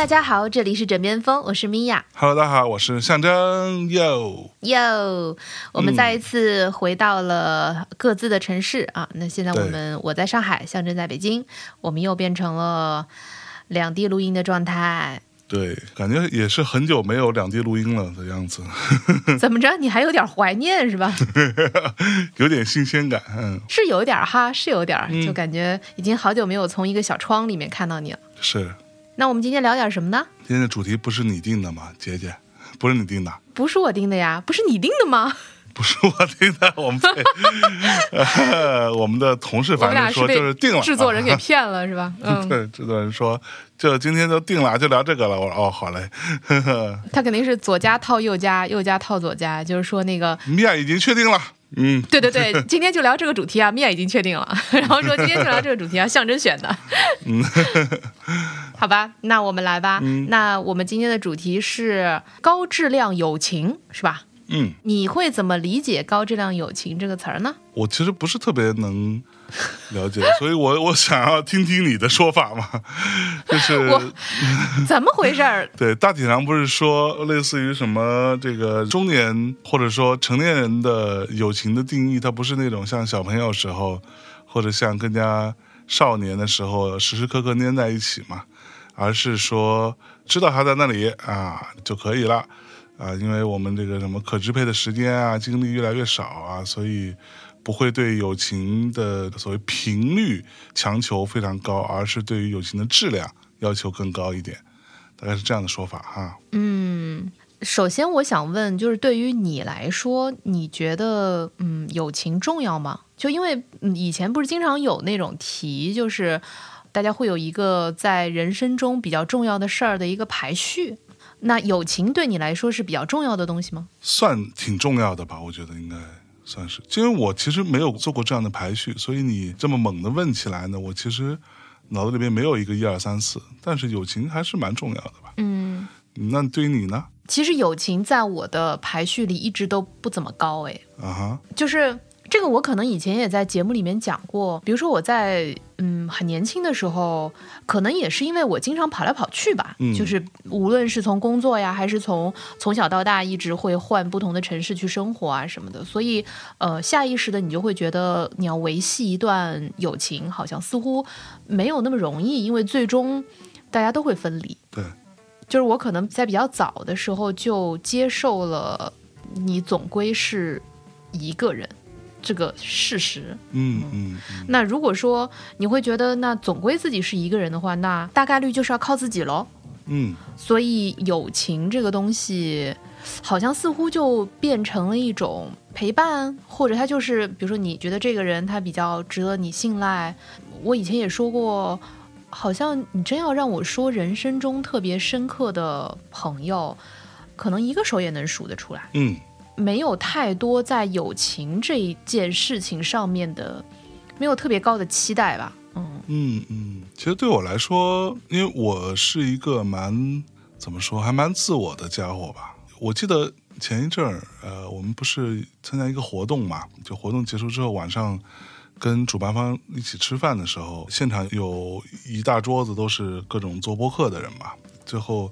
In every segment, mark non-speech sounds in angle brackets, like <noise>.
大家好，这里是枕边风，我是米娅。Hello，大家好，我是象征 Yo Yo，，我们再一次回到了各自的城市、啊。那现在我们我在上海，象征在北京，我们又变成了两地录音的状态。对，感觉也是很久没有两地录音了的样子，<laughs> 怎么着？你还有点怀念是吧？<laughs> 有点新鲜感。嗯，是有点哈，是有点儿，就感觉已经好久没有从一个小窗里面看到你了。是。那我们今天聊点什么呢？今天的主题不是你定的吗，姐姐？不是你定的，不是我定的呀，不是你定的吗？不是我定的，<laughs> 我们 <laughs> 我们的同事反正说就是定了，制作人给啊骗了是吧？<laughs> 嗯，对，制作人说就今天就定了，就聊这个了。我说哦，好嘞。呵呵他肯定是左家套右家，右家套左家，就是说那个米娅已经确定了，嗯，对对对，今天就聊这个主题啊，面已经确定了，<laughs> 然后说今天就聊这个主题啊，象征选的。<laughs> 好吧，那我们来吧。那我们今天的主题是高质量友情，是吧？嗯，你会怎么理解“高质量友情”这个词儿呢？我其实不是特别能了解，<laughs> 所以我我想要听听你的说法嘛，<laughs> 就是 <laughs> 怎么回事儿？对，大体上不是说类似于什么这个中年或者说成年人的友情的定义，它不是那种像小朋友时候或者像更加少年的时候时时刻刻粘在一起嘛，而是说知道他在那里啊就可以了。啊，因为我们这个什么可支配的时间啊、精力越来越少啊，所以不会对友情的所谓频率强求非常高，而是对于友情的质量要求更高一点，大概是这样的说法哈。嗯，首先我想问，就是对于你来说，你觉得嗯友情重要吗？就因为以前不是经常有那种题，就是大家会有一个在人生中比较重要的事儿的一个排序。那友情对你来说是比较重要的东西吗？算挺重要的吧，我觉得应该算是，因为我其实没有做过这样的排序，所以你这么猛的问起来呢，我其实脑子里面没有一个一二三四，但是友情还是蛮重要的吧。嗯，那对于你呢？其实友情在我的排序里一直都不怎么高诶。啊哈，就是这个，我可能以前也在节目里面讲过。比如说我在嗯很年轻的时候，可能也是因为我经常跑来跑去吧，嗯。就是无论是从工作呀，还是从从小到大一直会换不同的城市去生活啊什么的，所以呃下意识的你就会觉得你要维系一段友情，好像似乎没有那么容易，因为最终大家都会分离。对，就是我可能在比较早的时候就接受了你总归是一个人这个事实。嗯嗯嗯，那如果说你会觉得那总归自己是一个人的话，那大概率就是要靠自己喽。嗯，所以友情这个东西，好像似乎就变成了一种陪伴，或者他就是，比如说你觉得这个人他比较值得你信赖。我以前也说过，好像你真要让我说人生中特别深刻的朋友，可能一个手也能数得出来。嗯没有太多在友情这一件事情上面的，没有特别高的期待吧。嗯嗯嗯，其实对我来说，因为我是一个蛮怎么说，还蛮自我的家伙吧。我记得前一阵儿，呃，我们不是参加一个活动嘛，就活动结束之后晚上。跟主办方一起吃饭的时候，现场有一大桌子都是各种做播客的人嘛。最后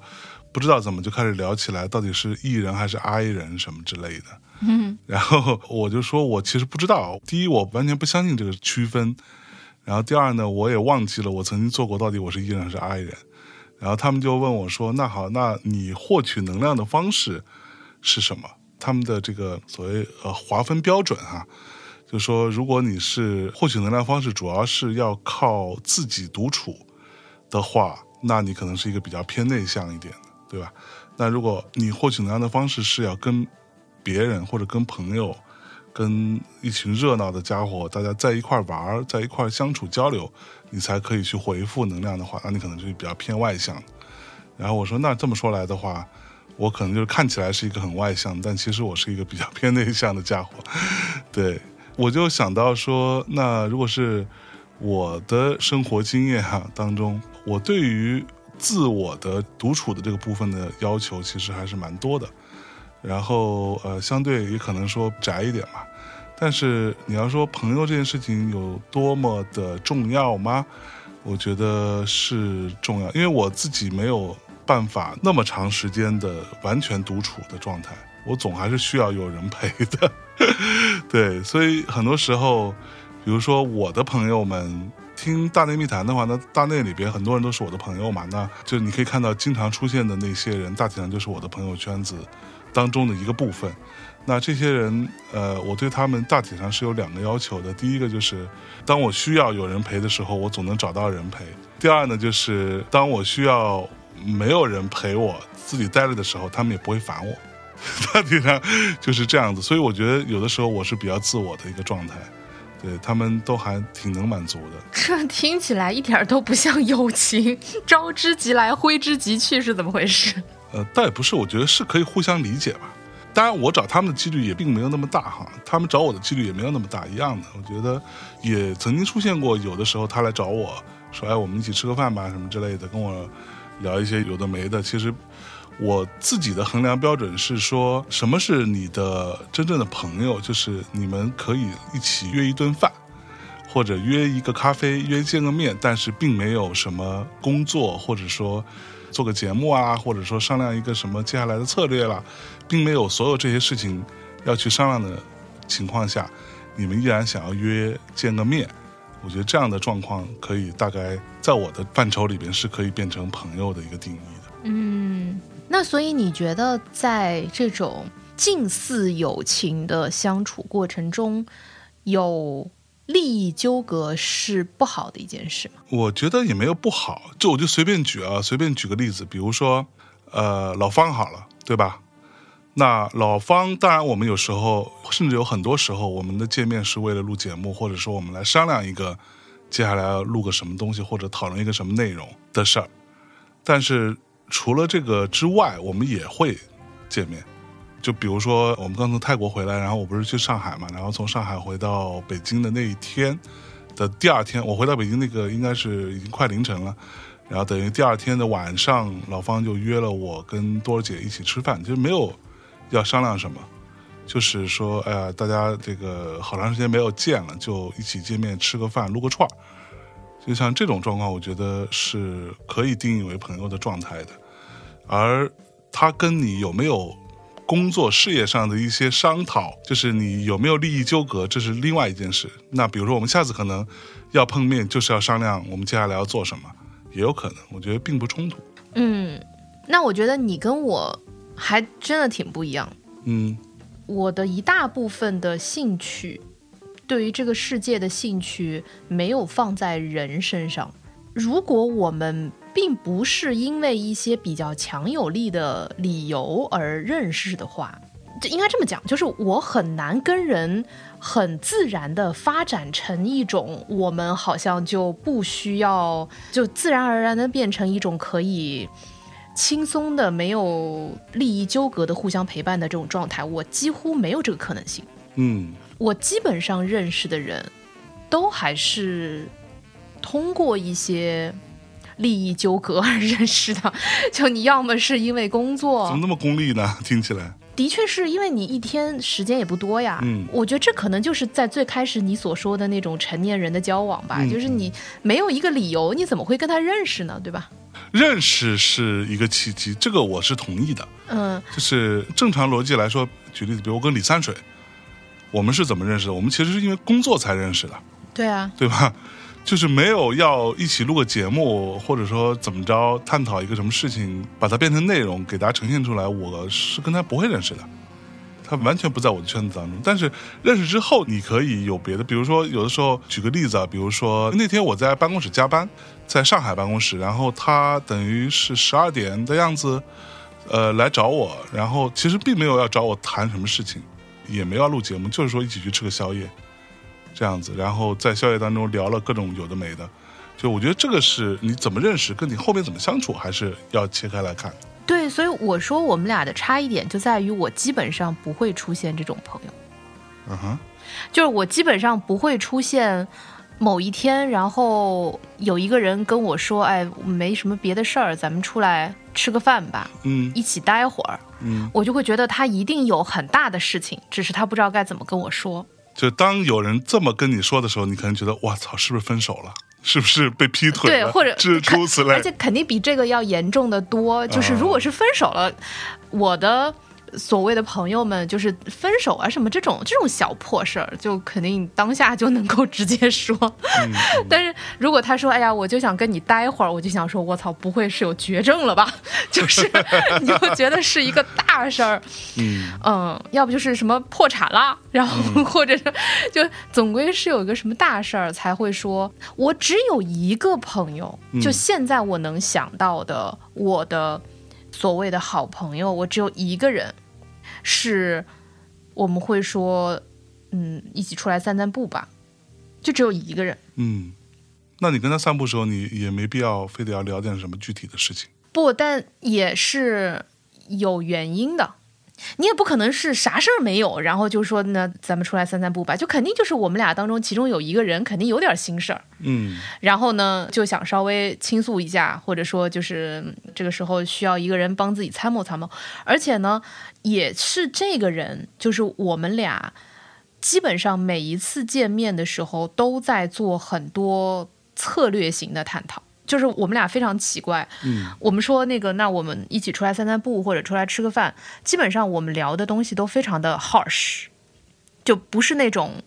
不知道怎么就开始聊起来，到底是 E 人还是 I 人什么之类的。嗯然后我就说，我其实不知道。第一，我完全不相信这个区分。然后第二呢，我也忘记了我曾经做过到底我是 E 人还是 I 人。然后他们就问我说：“那好，那你获取能量的方式是什么？”他们的这个所谓呃划分标准哈、就说如果你是获取能量方式主要是要靠自己独处的话，那你可能是一个比较偏内向一点，对吧？那如果你获取能量的方式是要跟别人或者跟朋友、跟一群热闹的家伙，大家在一块玩儿，在一块相处交流，你才可以去回复能量的话，那你可能就是比较偏外向。然后我说，那这么说来的话，我可能就是看起来是一个很外向，但其实我是一个比较偏内向的家伙。<laughs> 对，我就想到说，那如果是我的生活经验哈、当中，我对于自我的独处的这个部分的要求其实还是蛮多的。然后呃，相对也可能说宅一点吧。但是你要说朋友这件事情有多么的重要吗？我觉得是重要，因为我自己没有办法那么长时间的完全独处的状态，我总还是需要有人陪的。<laughs> 对，所以很多时候，比如说我的朋友们听大内密谈的话，那大内里边很多人都是我的朋友嘛，那就你可以看到经常出现的那些人，大体上就是我的朋友圈子当中的一个部分。那这些人，呃，我对他们大体上是有两个要求的。第一个就是，当我需要有人陪的时候，我总能找到人陪；第二呢，就是当我需要没有人陪我，自己待着的时候，他们也不会烦我。大体上就是这样子。所以我觉得有的时候我是比较自我的一个状态，对他们都还挺能满足的。这听起来一点儿都不像友情，招之即来，挥之即去是怎么回事？呃，倒也不是，我觉得是可以互相理解吧。当然，我找他们的几率也并没有那么大哈，他们找我的几率也没有那么大，一样的。我觉得也曾经出现过，有的时候他来找我说：“哎，我们一起吃个饭吧，什么之类的，跟我聊一些有的没的。”其实我自己的衡量标准是说，什么是你的真正的朋友？就是你们可以一起约一顿饭，或者约一个咖啡，约见个面，但是并没有什么工作，或者说做个节目啊，或者说商量一个什么接下来的策略啦，并没有所有这些事情要去商量的情况下，你们依然想要约见个面，我觉得这样的状况可以大概在我的范畴里边是可以变成朋友的一个定义的。嗯，那所以你觉得在这种近似友情的相处过程中，有利益纠葛是不好的一件事吗？我觉得也没有不好，就我就随便举啊，随便举个例子，比如说，呃，老方好了，对吧？那老方，当然我们有时候，甚至有很多时候，我们的见面是为了录节目，或者说我们来商量一个接下来要录个什么东西，或者讨论一个什么内容的事儿。但是除了这个之外，我们也会见面。就比如说，我们刚从泰国回来，然后我不是去上海嘛，然后从上海回到北京的那一天的第二天，我回到北京那个应该是已经快凌晨了，然后等于第二天的晚上，老方就约了我跟多儿姐一起吃饭，就是没有要商量什么，就是说，哎呀，大家这个好长时间没有见了，就一起见面吃个饭，撸个串儿。就像这种状况，我觉得是可以定义为朋友的状态的，而他跟你有没有工作事业上的一些商讨，就是你有没有利益纠葛，这是另外一件事。那比如说，我们下次可能要碰面，就是要商量我们接下来要做什么，也有可能，我觉得并不冲突。嗯，那我觉得你跟我还真的挺不一样。嗯我的一大部分的兴趣，对于这个世界的兴趣，没有放在人身上。如果我们并不是因为一些比较强有力的理由而认识的话，就应该这么讲，就是我很难跟人很自然的发展成一种我们好像就不需要，就自然而然的变成一种可以轻松的、没有利益纠葛的互相陪伴的这种状态，我几乎没有这个可能性。嗯我基本上认识的人，都还是通过一些利益纠葛而认识的。就你要么是因为工作怎么，那么功利呢？听起来，的确是因为你一天时间也不多呀。嗯我觉得这可能就是在最开始你所说的那种成年人的交往吧，嗯就是你没有一个理由，你怎么会跟他认识呢？对吧？认识是一个契机，这个我是同意的。嗯就是正常逻辑来说，举例子，比如我跟李三水，我们是怎么认识的？我们其实是因为工作才认识的，对啊，对吧？<laughs> 就是没有要一起录个节目，或者说怎么着探讨一个什么事情，把它变成内容给大家呈现出来。我是跟他不会认识的，他完全不在我的圈子当中。但是认识之后，你可以有别的，比如说有的时候举个例子啊，比如说那天我在办公室加班，在上海办公室，然后他等于是十二点的样子，呃，来找我，然后其实并没有要找我谈什么事情，也没有要录节目，就是说一起去吃个宵夜。这样子，然后在宵夜当中聊了各种有的没的，就我觉得这个是你怎么认识，跟你后面怎么相处，还是要切开来看。对，所以我说我们俩的差异点就在于我基本上不会出现这种朋友。嗯哼，就是我基本上不会出现，某一天，然后有一个人跟我说：“哎，没什么别的事儿，咱们出来吃个饭吧，嗯一起待会儿。”嗯，我就会觉得他一定有很大的事情，只是他不知道该怎么跟我说。就当有人这么跟你说的时候，你可能觉得哇操，是不是分手了？是不是被劈腿对，了？或者诸诸此类而。且肯定比这个要严重的多。就是如果是分手了，我的所谓的朋友们，就是分手啊什么这种这种小破事儿，就肯定当下就能够直接说。嗯 <laughs> 但是如果他说：“哎呀，我就想跟你待会儿”，我就想说：“我操，不会是有绝症了吧？” <laughs> 就是你就觉得是一个大事儿。嗯嗯，要不就是什么破产啦，然后或者是就总归是有一个什么大事儿才会说。我只有一个朋友，就现在我能想到的，我的所谓的好朋友，我只有一个人，是我们会说，嗯，一起出来散散步吧，就只有一个人。嗯，那你跟他散步的时候，你也没必要非得要聊点什么具体的事情。不，但也是有原因的。你也不可能是啥事儿没有，然后就说那咱们出来散散步吧，就肯定就是我们俩当中其中有一个人肯定有点心事儿，嗯然后呢就想稍微倾诉一下，或者说就是嗯这个时候需要一个人帮自己参谋参谋，而且呢也是这个人，就是我们俩基本上每一次见面的时候都在做很多策略型的探讨。就是我们俩非常奇怪，嗯。我们说那个，那我们一起出来散散步，或者出来吃个饭，基本上我们聊的东西都非常的 harsh，就不是那种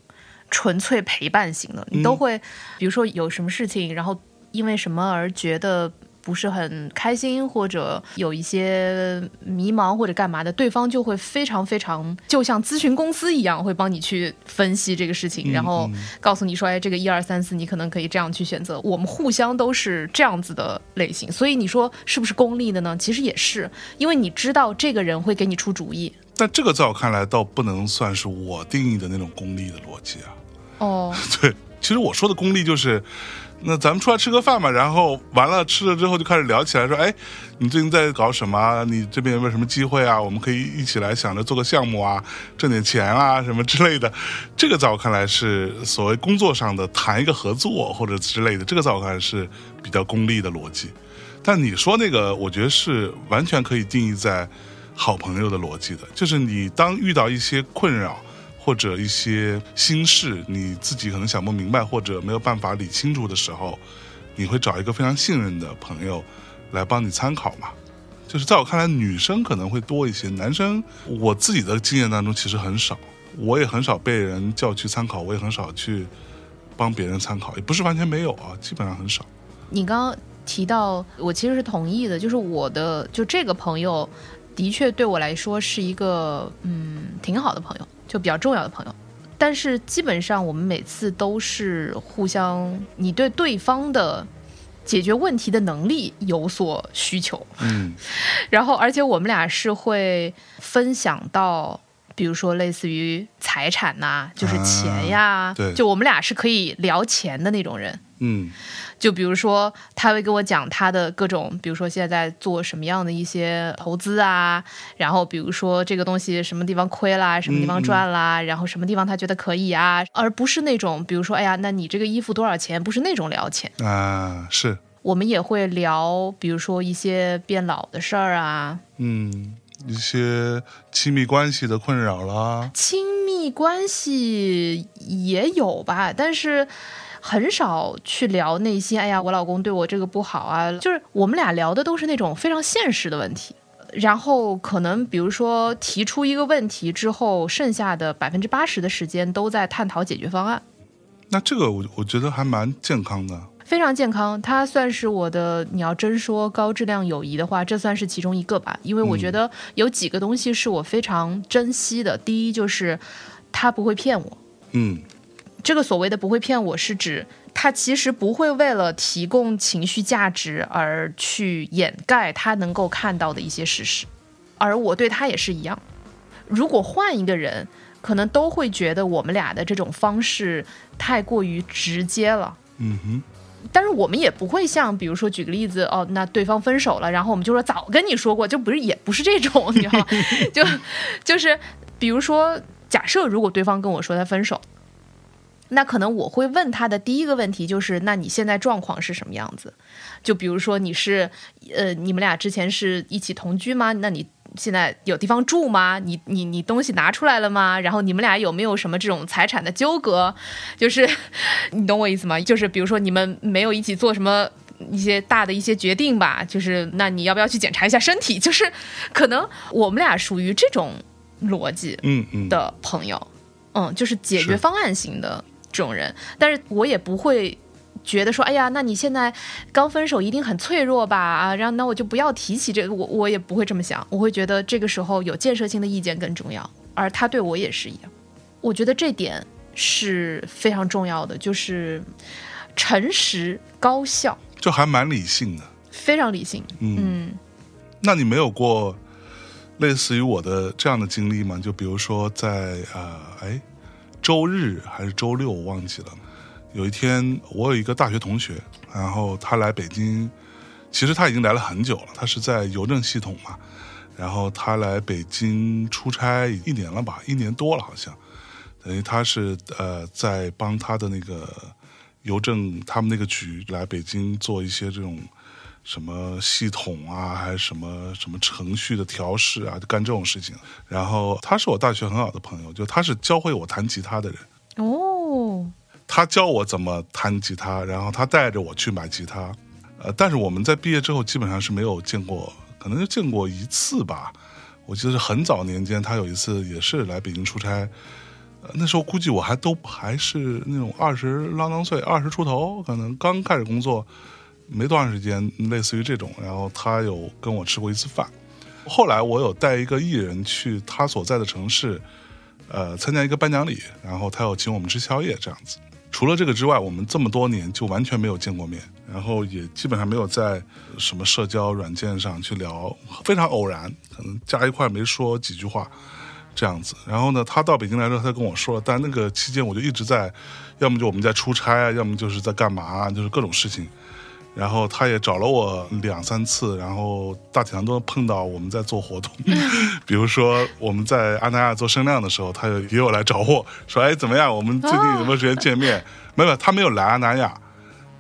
纯粹陪伴型的，你都会，比如说有什么事情，然后因为什么而觉得不是很开心，或者有一些迷茫或者干嘛的，对方就会非常非常，就像咨询公司一样，会帮你去分析这个事情，然后告诉你说，哎，这个一二三四，你可能可以这样去选择。我们互相都是这样子的类型，所以你说是不是功利的呢？其实也是，因为你知道这个人会给你出主意。但这个在我看来，倒不能算是我定义的那种功利的逻辑啊。哦，<laughs> 对，其实我说的功利就是，那咱们出来吃个饭嘛，然后完了吃了之后就开始聊起来，说，哎，你最近在搞什么？你这边有没有什么机会啊？我们可以一起来想着做个项目啊，挣点钱啊，什么之类的。这个在我看来是所谓工作上的谈一个合作或者之类的，这个在我看来是比较功利的逻辑。但你说那个，我觉得是完全可以定义在好朋友的逻辑的，就是你当遇到一些困扰。或者一些心事，你自己可能想不明白，或者没有办法理清楚的时候，你会找一个非常信任的朋友来帮你参考嘛。就是在我看来，女生可能会多一些，男生我自己的经验当中其实很少，我也很少被人叫去参考，我也很少去帮别人参考，也不是完全没有啊，基本上很少。你刚刚提到，我其实是同意的，就是我的就这个朋友，的确对我来说是一个嗯挺好的朋友，就比较重要的朋友。但是基本上我们每次都是互相，你对对方的解决问题的能力有所需求，嗯 <laughs> 然后而且我们俩是会分享到。比如说，类似于财产呐、就是钱呀，对就我们俩是可以聊钱的那种人。嗯。就比如说，他会跟我讲他的各种，比如说现在在做什么样的一些投资啊，然后比如说这个东西什么地方亏啦，什么地方赚啦，然后什么地方他觉得可以啊，而不是那种比如说，哎呀，那你这个衣服多少钱？不是那种聊钱，啊是。我们也会聊，比如说一些变老的事儿啊，嗯一些亲密关系的困扰啦，亲密关系也有吧，但是很少去聊内心。哎呀，我老公对我这个不好啊，就是我们俩聊的都是那种非常现实的问题。然后可能比如说提出一个问题之后，剩下的百分之八十的时间都在探讨解决方案，那这个我我觉得还蛮健康的。非常健康。它算是我的，你要真说高质量友谊的话，这算是其中一个吧。因为我觉得有几个东西是我非常珍惜的。第一就是他不会骗我，嗯这个所谓的不会骗我是指他其实不会为了提供情绪价值而去掩盖他能够看到的一些事实，而我对他也是一样。如果换一个人，可能都会觉得我们俩的这种方式太过于直接了。嗯哼但是我们也不会像，比如说举个例子，哦，那对方分手了，然后我们就说早跟你说过，就不是也不是这种，你知道吗？就就是比如说，假设如果对方跟我说他分手，那可能我会问他的第一个问题就是：那你现在状况是什么样子？就比如说你是呃，你们俩之前是一起同居吗？那你现在有地方住吗？你你你东西拿出来了吗？然后你们俩有没有什么这种财产的纠葛？就是 <laughs> 你懂我意思吗？就是比如说你们没有一起做什么。一些大的一些决定吧，就是那你要不要去检查一下身体？<laughs> 就是可能我们俩属于这种逻辑嗯嗯，的朋友，嗯，就是解决方案型的这种人，但是我也不会觉得说，哎呀，那你现在刚分手一定很脆弱吧？啊，然后那我就不要提起这个，我我也不会这么想，我会觉得这个时候有建设性的意见更重要，而他对我也是一样，我觉得这点是非常重要的，就是诚实高效，就还蛮理性的。非常理性，嗯，嗯。那你没有过类似于我的这样的经历吗？就比如说在呃，哎，周日还是周六，我忘记了。有一天，我有一个大学同学，然后他来北京，其实他已经来了很久了，他是在邮政系统嘛。然后他来北京出差一年了吧，一年多了好像。等于他是呃在帮他的那个邮政他们那个局来北京做一些这种什么系统啊，还是什么什么程序的调试啊，就干这种事情。然后他是我大学很好的朋友，就他是教会我弹吉他的人。哦，他教我怎么弹吉他，然后他带着我去买吉他。呃，但是我们在毕业之后基本上是没有见过，可能就见过一次吧。我记得是很早年间，他有一次也是来北京出差，呃那时候估计我还都还是那种二十啷当岁，二十出头，可能刚开始工作没多长时间，类似于这种。然后他有跟我吃过一次饭。后来我有带一个艺人去他所在的城市，呃，参加一个颁奖礼，然后他有请我们吃宵夜这样子。除了这个之外，我们这么多年就完全没有见过面，然后也基本上没有在什么社交软件上去聊，非常偶然，可能加一块没说几句话这样子。然后呢，他到北京来之后，他跟我说了，但那个期间我就一直在，要么就我们在出差啊，要么就是在干嘛啊，就是各种事情。然后他也找了我两三次，然后大体上都碰到我们在做活动，<laughs> 比如说我们在阿那亚做声量的时候，他也也有来找我说：“哎，怎么样？我们最近有没有时间见面？” <laughs> 没有，他没有来阿那亚，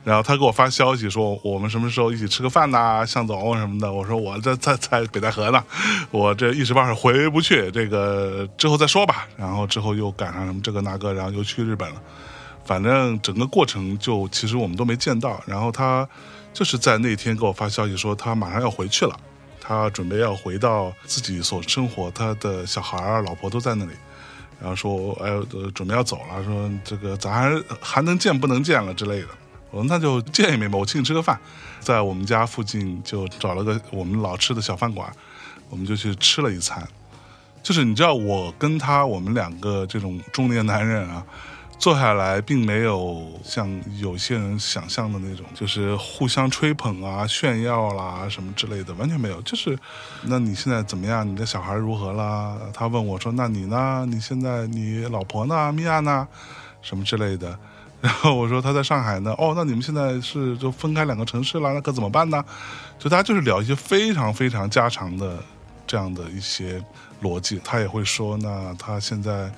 然后他给我发消息说我们什么时候一起吃个饭呐、向总什么的。我说我在在在北戴河呢，我这一时半会儿回不去，这个之后再说吧。然后之后又赶上什么这个那个，然后又去日本了。反正整个过程就其实我们都没见到，然后他就是在那天给我发消息说他马上要回去了，他准备要回到自己所生活，他的小孩儿、老婆都在那里，然后说哎，呃准备要走了，说这个咱还能见不能见了之类的。我说那就见一面吧，我请你吃个饭，在我们家附近就找了个我们老吃的小饭馆，我们就去吃了一餐。就是你知道，我跟他我们两个这种中年男人啊，坐下来并没有像有些人想象的那种，就是互相吹捧啊、炫耀啦什么之类的，完全没有。就是，那你现在怎么样？你的小孩如何啦？他问我说：“那你呢？你现在你老婆呢？米娅呢？什么之类的？”然后我说他在上海呢。哦，那你们现在是就分开两个城市了，那可怎么办呢？就大家就是聊一些非常非常家常的这样的一些逻辑。他也会说，那他现在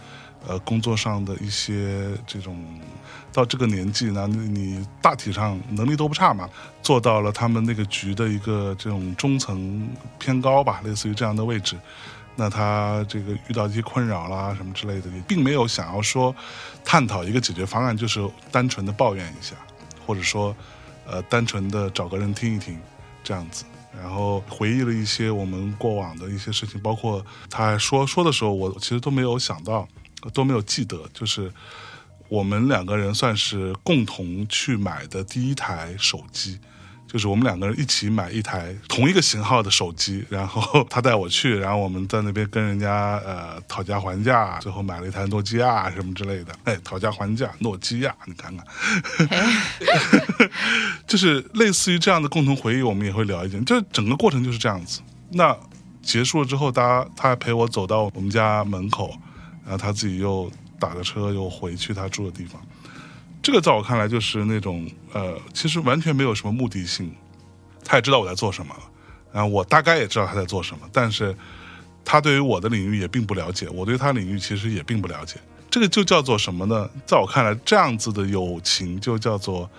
呃工作上的一些这种到这个年纪呢，你大体上能力都不差嘛，做到了他们那个局的一个这种中层偏高吧，类似于这样的位置。那他这个遇到一些困扰啦什么之类的，也并没有想要说探讨一个解决方案，就是单纯的抱怨一下，或者说呃单纯的找个人听一听这样子。然后回忆了一些我们过往的一些事情，包括他说说的时候，我其实都没有想到，都没有记得，就是我们两个人算是共同去买的第一台手机。就是我们两个人一起买一台同一个型号的手机，然后他带我去，然后我们在那边跟人家呃讨价还价，最后买了一台诺基亚什么之类的。哎，讨价还价，诺基亚，你看看，<laughs> 就是类似于这样的共同回忆，我们也会聊一点，就整个过程就是这样子。那结束了之后，大家他还陪我走到我们家门口，然后他自己又打个车又回去他住的地方。这个在我看来就是那种呃，其实完全没有什么目的性，他也知道我在做什么，然后我大概也知道他在做什么，但是他对于我的领域也并不了解，我对他领域其实也并不了解，这个就叫做什么呢？在我看来，这样子的友情就叫做，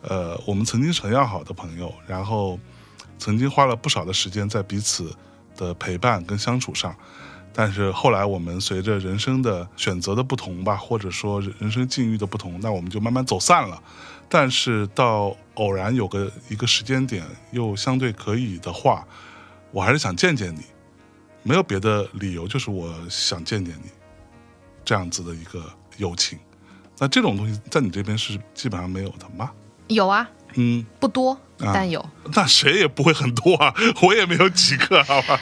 呃，我们曾经很要好的朋友，然后曾经花了不少的时间在彼此的陪伴跟相处上，但是后来我们随着人生的选择的不同吧，或者说人生境遇的不同，那我们就慢慢走散了。但是到偶然有个一个时间点又相对可以的话，我还是想见见你，没有别的理由，就是我想见见你，这样子的一个友情。那这种东西在你这边是基本上没有的吗？有啊，嗯，不多，啊但有。那谁也不会很多啊，我也没有几个，好吧？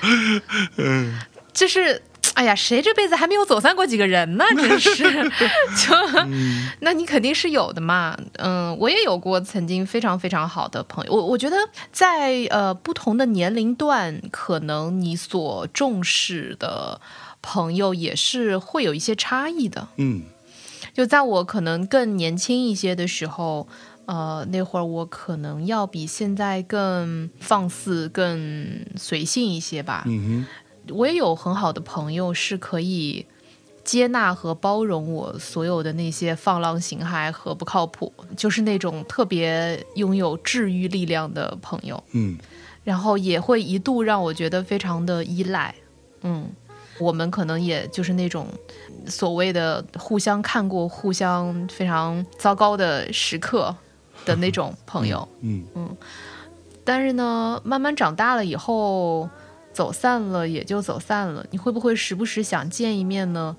嗯就是，哎呀，谁这辈子还没有走散过几个人呢？真是，<laughs> 就，<laughs> 那你肯定是有的嘛。嗯，我也有过曾经非常非常好的朋友。我我觉得在呃不同的年龄段，可能你所重视的朋友也是会有一些差异的。嗯就在我可能更年轻一些的时候，呃，那会儿我可能要比现在更放肆、更随性一些吧。嗯我也有很好的朋友是可以接纳和包容我所有的那些放浪形骸和不靠谱，就是那种特别拥有治愈力量的朋友，嗯。然后也会一度让我觉得非常的依赖。嗯，我们可能也就是那种所谓的互相看过互相非常糟糕的时刻的那种朋友。嗯。嗯。但是呢，慢慢长大了以后，走散了也就走散了。你会不会时不时想见一面呢？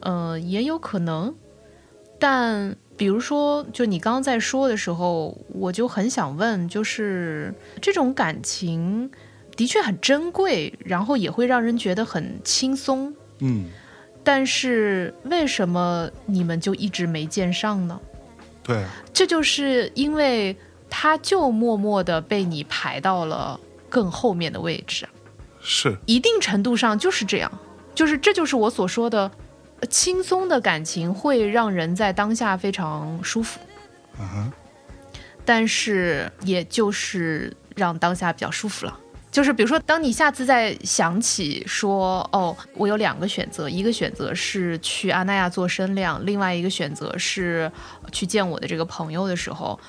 呃，也有可能。但比如说，就你刚刚在说的时候，我就很想问，就是这种感情的确很珍贵，然后也会让人觉得很轻松。嗯，但是为什么你们就一直没见上呢？对，这就是因为他就默默的被你排到了更后面的位置，是，一定程度上就是这样，就是这就是我所说的，呃轻松的感情会让人在当下非常舒服，嗯哼，但是也就是让当下比较舒服了。就是比如说，当你下次再想起说，哦，我有两个选择，一个选择是去阿那亚做声量，另外一个选择是去见我的这个朋友的时候，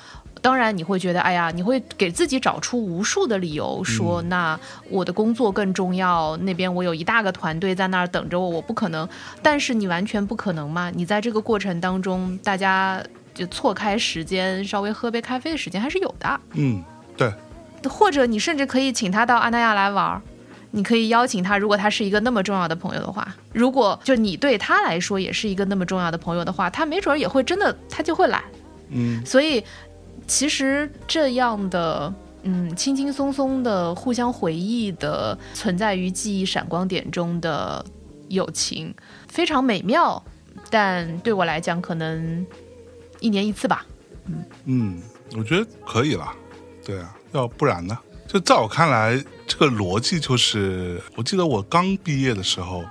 当然你会觉得，哎呀，你会给自己找出无数的理由，说，那我的工作更重要，那边我有一大个团队在那儿等着我，我不可能。但是你完全不可能嘛？你在这个过程当中，大家就错开时间，稍微喝杯咖啡的时间还是有的。嗯，对，或者你甚至可以请他到阿那亚来玩儿，你可以邀请他，如果他是一个那么重要的朋友的话，如果就你对他来说也是一个那么重要的朋友的话，他没准儿也会真的他就会来。嗯所以其实这样的。嗯，轻轻松松的互相回忆的存在于记忆闪光点中的友情，非常美妙。但对我来讲，可能一年一次吧。嗯嗯，我觉得可以了，对啊，要不然呢？就在我看来，这个逻辑就是，我记得我刚毕业的时候，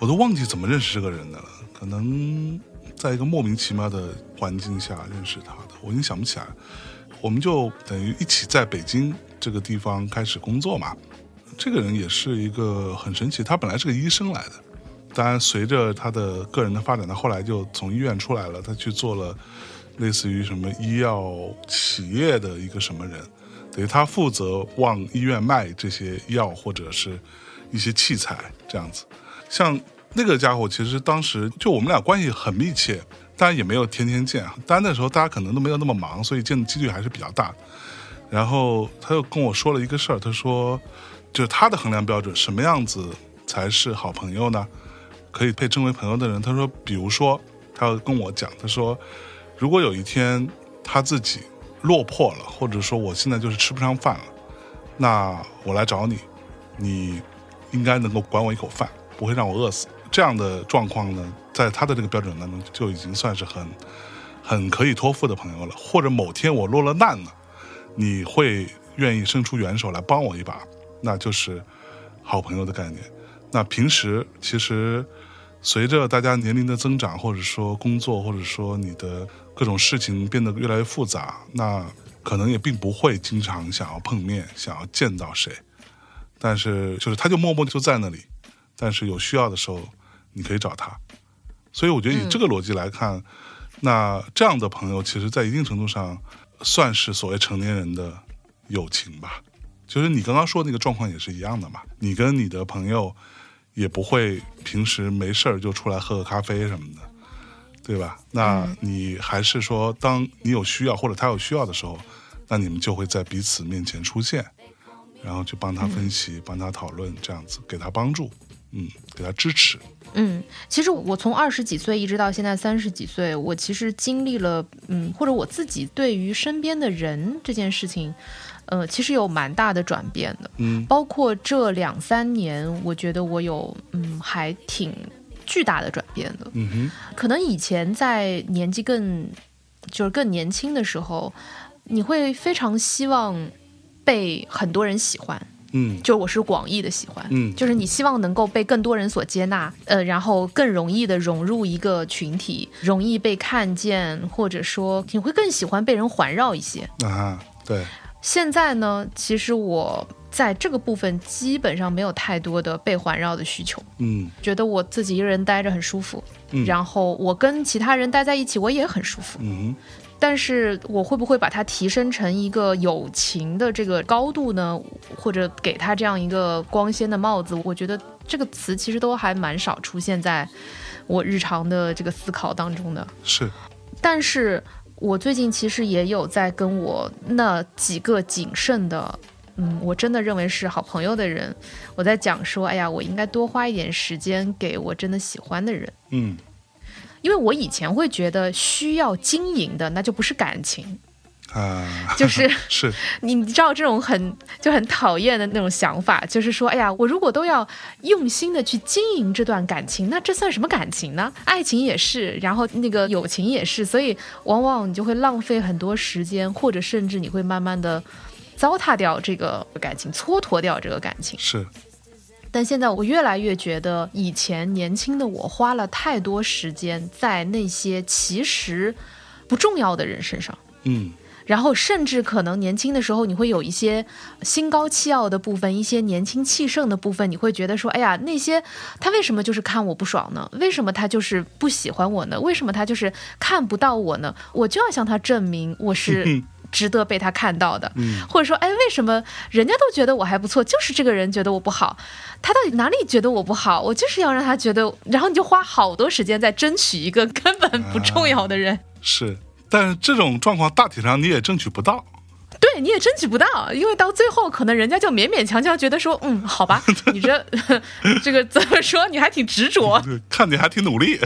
我都忘记怎么认识这个人的了，可能在一个莫名其妙的环境下认识他，我已经想不起来。我们就等于一起在北京这个地方开始工作嘛。这个人也是一个很神奇，他本来是个医生来的，当然随着他的个人的发展，他后来就从医院出来了，他去做了类似于什么医药企业的一个什么人，等于他负责往医院卖这些药或者是一些器材这样子。像那个家伙，其实当时就我们俩关系很密切，当然也没有天天见，当然那时候大家可能都没有那么忙，所以见的几率还是比较大。然后他又跟我说了一个事儿，他说，就是他的衡量标准，什么样子才是好朋友呢？可以被称为朋友的人，他说，比如说，他要跟我讲，他说，如果有一天他自己落魄了，或者说我现在就是吃不上饭了，那我来找你，你应该能够管我一口饭，不会让我饿死。这样的状况呢，在他的这个标准当中，就已经算是很很可以托付的朋友了。或者某天我落了难了，你会愿意伸出援手来帮我一把，那就是好朋友的概念。那平时其实随着大家年龄的增长，或者说工作，或者说你的各种事情变得越来越复杂，那可能也并不会经常想要碰面，想要见到谁。但是就是他就默默就在那里，但是有需要的时候你可以找他。所以我觉得以这个逻辑来看，那这样的朋友，其实在一定程度上算是所谓成年人的友情吧。就是你刚刚说的那个状况也是一样的嘛，你跟你的朋友也不会平时没事儿就出来喝个咖啡什么的，对吧？那你还是说，当你有需要或者他有需要的时候，那你们就会在彼此面前出现，然后去帮他分析、帮他讨论，这样子给他帮助，嗯，给他支持。嗯，其实我从二十几岁一直到现在三十几岁，我其实经历了，嗯，或者我自己对于身边的人这件事情，呃，其实有蛮大的转变的。嗯包括这两三年，我觉得我有，嗯，还挺巨大的转变的。嗯哼，可能以前在年纪更就是更年轻的时候，你会非常希望被很多人喜欢，嗯。就我是广义的喜欢，嗯。就是你希望能够被更多人所接纳，呃，然后更容易的融入一个群体，容易被看见，或者说你会更喜欢被人环绕一些。啊，对，现在呢，其实我在这个部分基本上没有太多的被环绕的需求，嗯。觉得我自己一个人待着很舒服，嗯。然后我跟其他人待在一起，我也很舒服。嗯但是我会不会把它提升成一个友情的这个高度呢？或者给他这样一个光鲜的帽子？我觉得这个词其实都还蛮少出现在我日常的这个思考当中的。是，但是我最近其实也有在跟我那几个谨慎的，嗯，我真的认为是好朋友的人，我在讲说，哎呀，我应该多花一点时间给我真的喜欢的人。嗯因为我以前会觉得需要经营的，那就不是感情，啊，就是 <laughs> 是，你你知道这种很就很讨厌的那种想法，就是说，哎呀，我如果都要用心的去经营这段感情，那这算什么感情呢？爱情也是，然后那个友情也是，所以往往你就会浪费很多时间，或者甚至你会慢慢的糟蹋掉这个感情，蹉跎掉这个感情。是，但现在我越来越觉得，以前年轻的我花了太多时间在那些其实不重要的人身上。嗯然后甚至可能年轻的时候，你会有一些心高气傲的部分，一些年轻气盛的部分，你会觉得说，哎呀，那些他为什么就是看我不爽呢？为什么他就是不喜欢我呢？为什么他就是看不到我呢？我就要向他证明我是 <laughs> 值得被他看到的，嗯或者说，哎，为什么人家都觉得我还不错，就是这个人觉得我不好？他到底哪里觉得我不好？我就是要让他觉得，然后你就花好多时间在争取一个根本不重要的人。<laughs> 是，但是这种状况大体上你也争取不到。对，你也争取不到，因为到最后可能人家就勉勉强强觉得说，嗯，好吧，你这 <laughs> 这个怎么说，你还挺执着，<laughs> 看你还挺努力，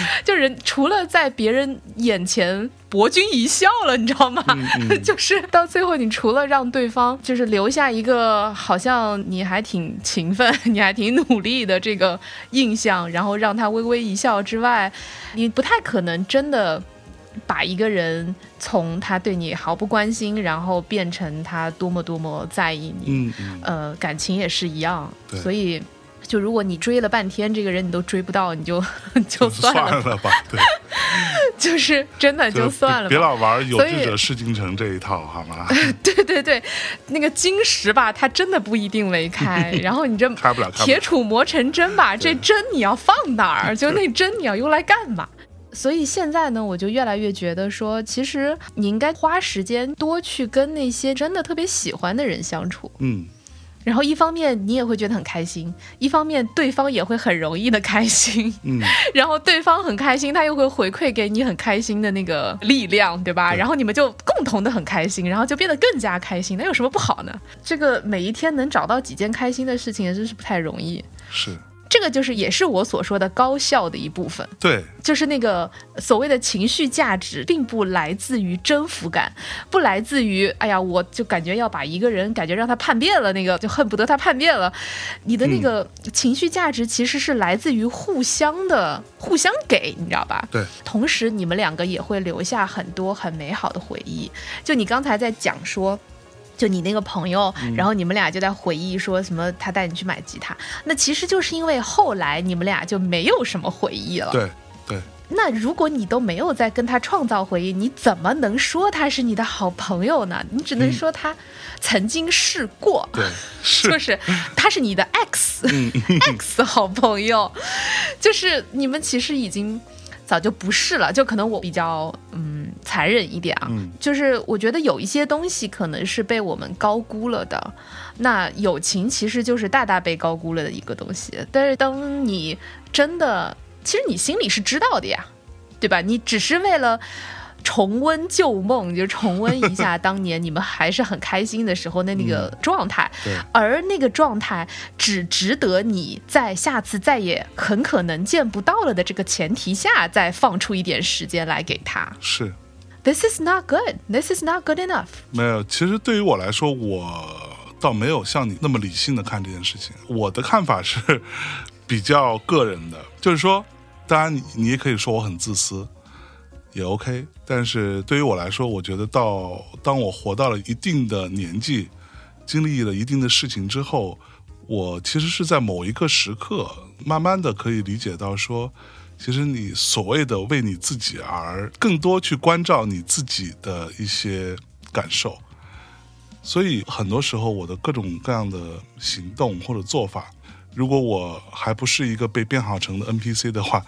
<laughs> 就人除了在别人眼前博君一笑了，你知道吗？嗯 <laughs> 就是到最后，你除了让对方就是留下一个好像你还挺勤奋、<laughs> 你还挺努力的这个印象，然后让他微微一笑之外，你不太可能真的。把一个人从他对你毫不关心，然后变成他多么多么在意你，嗯嗯，呃，感情也是一样，所以就如果你追了半天，这个人你都追不到，你就 <laughs> 就算算了，吧，对，<laughs> 就是真的就算了吧。别老玩有志者事竟成这一套，好吗？<laughs> 对对对，那个金石吧，它真的不一定为开，然后你这开不了铁杵磨成针吧，这针你要放哪儿？就那针你要用来干嘛？所以现在呢，我就越来越觉得说，其实你应该花时间多去跟那些真的特别喜欢的人相处。嗯，然后一方面你也会觉得很开心，一方面对方也会很容易的开心，嗯，<laughs> 然后对方很开心，他又会回馈给你很开心的那个力量，对吧？对然后你们就共同的很开心，然后就变得更加开心，那有什么不好呢？这个每一天能找到几件开心的事情，也真是不太容易。是这个就是也是我所说的高效的一部分，对，就是那个所谓的情绪价值，并不来自于征服感，不来自于哎呀，我就感觉要把一个人感觉让他叛变了，那个就恨不得他叛变了。你的那个情绪价值其实是来自于互相的互相给，你知道吧？对，同时你们两个也会留下很多很美好的回忆。就你刚才在讲说。就你那个朋友，然后你们俩就在回忆说什么他带你去买吉他，那其实就是因为后来你们俩就没有什么回忆了。对，对，那如果你都没有在跟他创造回忆，你怎么能说他是你的好朋友呢？你只能说他曾经试过，对，<laughs> 就是是他是你的 X、<laughs> X 好朋友，就是你们其实已经早就不是了。就可能我比较嗯残忍一点啊，嗯就是我觉得有一些东西可能是被我们高估了的。那友情其实就是大大被高估了的一个东西。但是当你真的，其实你心里是知道的呀，对吧？你只是为了。重温旧梦，就重温一下当年你们还是很开心的时候的那个状态，对而那个状态只值得你在下次再也很可能见不到了的这个前提下，再放出一点时间来给他。是 This is not good. This is not good enough. 没有。其实对于我来说，我倒没有像你那么理性的看这件事情。我的看法是比较个人的，就是说，当然你你也可以说我很自私，也 OK。但是对于我来说，我觉得到当我活到了一定的年纪，经历了一定的事情之后，我其实是在某一个时刻，慢慢的可以理解到说，其实你所谓的为你自己而更多去关照你自己的一些感受，所以很多时候我的各种各样的行动或者做法，如果我还不是一个被编好成的 NPC 的话，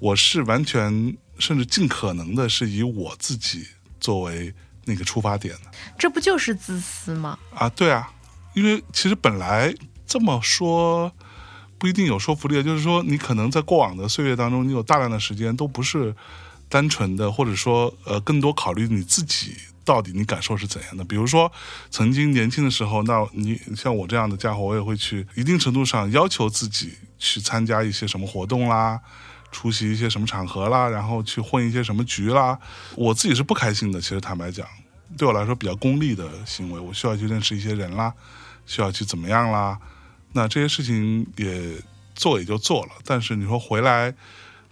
我是完全甚至尽可能的是以我自己作为那个出发点的。这不就是自私吗？啊，对啊，因为其实本来这么说不一定有说服力，就是说你可能在过往的岁月当中，你有大量的时间都不是单纯的，或者说呃更多考虑你自己到底你感受是怎样的。比如说曾经年轻的时候，那你像我这样的家伙，我也会去一定程度上要求自己去参加一些什么活动啦。出席一些什么场合啦，然后去混一些什么局啦，我自己是不开心的。其实坦白讲，对我来说比较功利的行为，我需要去认识一些人啦，需要去怎么样啦。那这些事情也做也就做了，但是你说回来，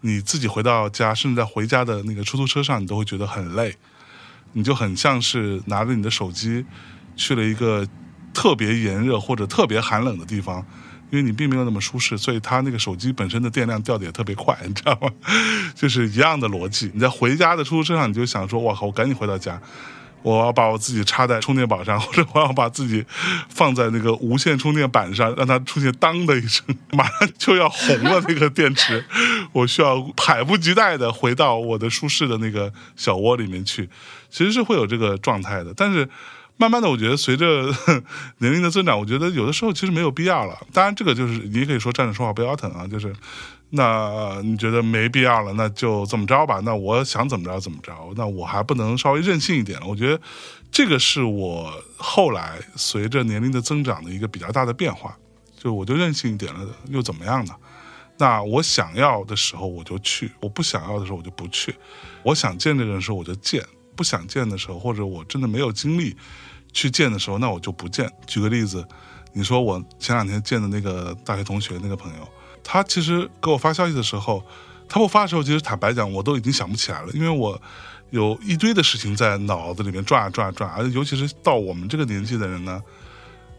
你自己回到家，甚至在回家的那个出租车上，你都会觉得很累，你就很像是拿着你的手机去了一个特别炎热或者特别寒冷的地方。因为你并没有那么舒适，所以它那个手机本身的电量掉的也特别快，你知道吗？<laughs> 就是一样的逻辑。你在回家的出租车上，你就想说：“哇靠，我赶紧回到家，我要把我自己插在充电宝上，<laughs> 或者我要把自己放在那个无线充电板上，让它出现当的一声，<laughs> 马上就要红了那个电池。我需要迫不及待的回到我的舒适的那个小窝里面去。其实是会有这个状态的，但是。慢慢的，我觉得随着 <laughs> 年龄的增长，我觉得有的时候其实没有必要了。当然，这个就是你可以说站着说话不腰疼啊，就是那你觉得没必要了，那就这么着吧。那我想怎么着怎么着，那我还不能稍微任性一点了？我觉得这个是我后来随着年龄的增长的一个比较大的变化，就我就任性一点了，又怎么样呢？那我想要的时候我就去，我不想要的时候我就不去。我想见这个人的时候我就见，不想见的时候，或者我真的没有精力。去见的时候，那我就不见。举个例子，你说我前两天见的那个大学同学那个朋友，他其实给我发消息的时候，他给我发的时候，其实坦白讲，我都已经想不起来了，因为我有一堆的事情在脑子里面转啊转啊转，而且尤其是到我们这个年纪的人呢，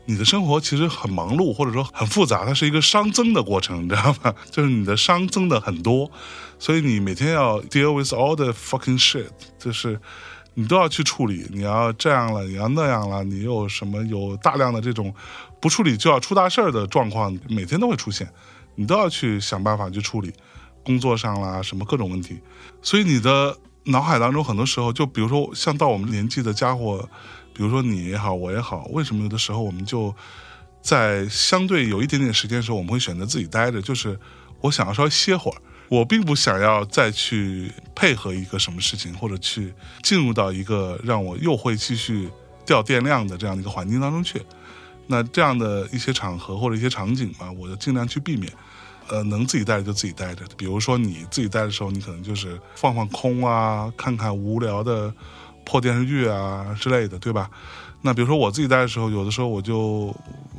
你的生活其实很忙碌，或者说很复杂，它是一个熵增的过程，你知道吗？<laughs> 就是你的熵增的很多，所以你每天要 deal with all the fucking shit，就是。你都要去处理，你要这样了，你要那样了，你有什么有大量的这种不处理就要出大事儿的状况，每天都会出现，你都要去想办法去处理，工作上啦什么各种问题，所以你的脑海当中很多时候，就比如说像到我们年纪的家伙，比如说你也好，我也好，为什么有的时候我们就在相对有一点点时间的时候，我们会选择自己待着，就是我想要稍微歇会儿。我并不想要再去配合一个什么事情，或者去进入到一个让我又会继续掉电量的这样的一个环境当中去。那这样的一些场合或者一些场景嘛，我就尽量去避免。呃，能自己待着就自己待着。比如说你自己待的时候，你可能就是放放空啊，看看无聊的破电视剧啊之类的，对吧？那比如说我自己待的时候，有的时候我就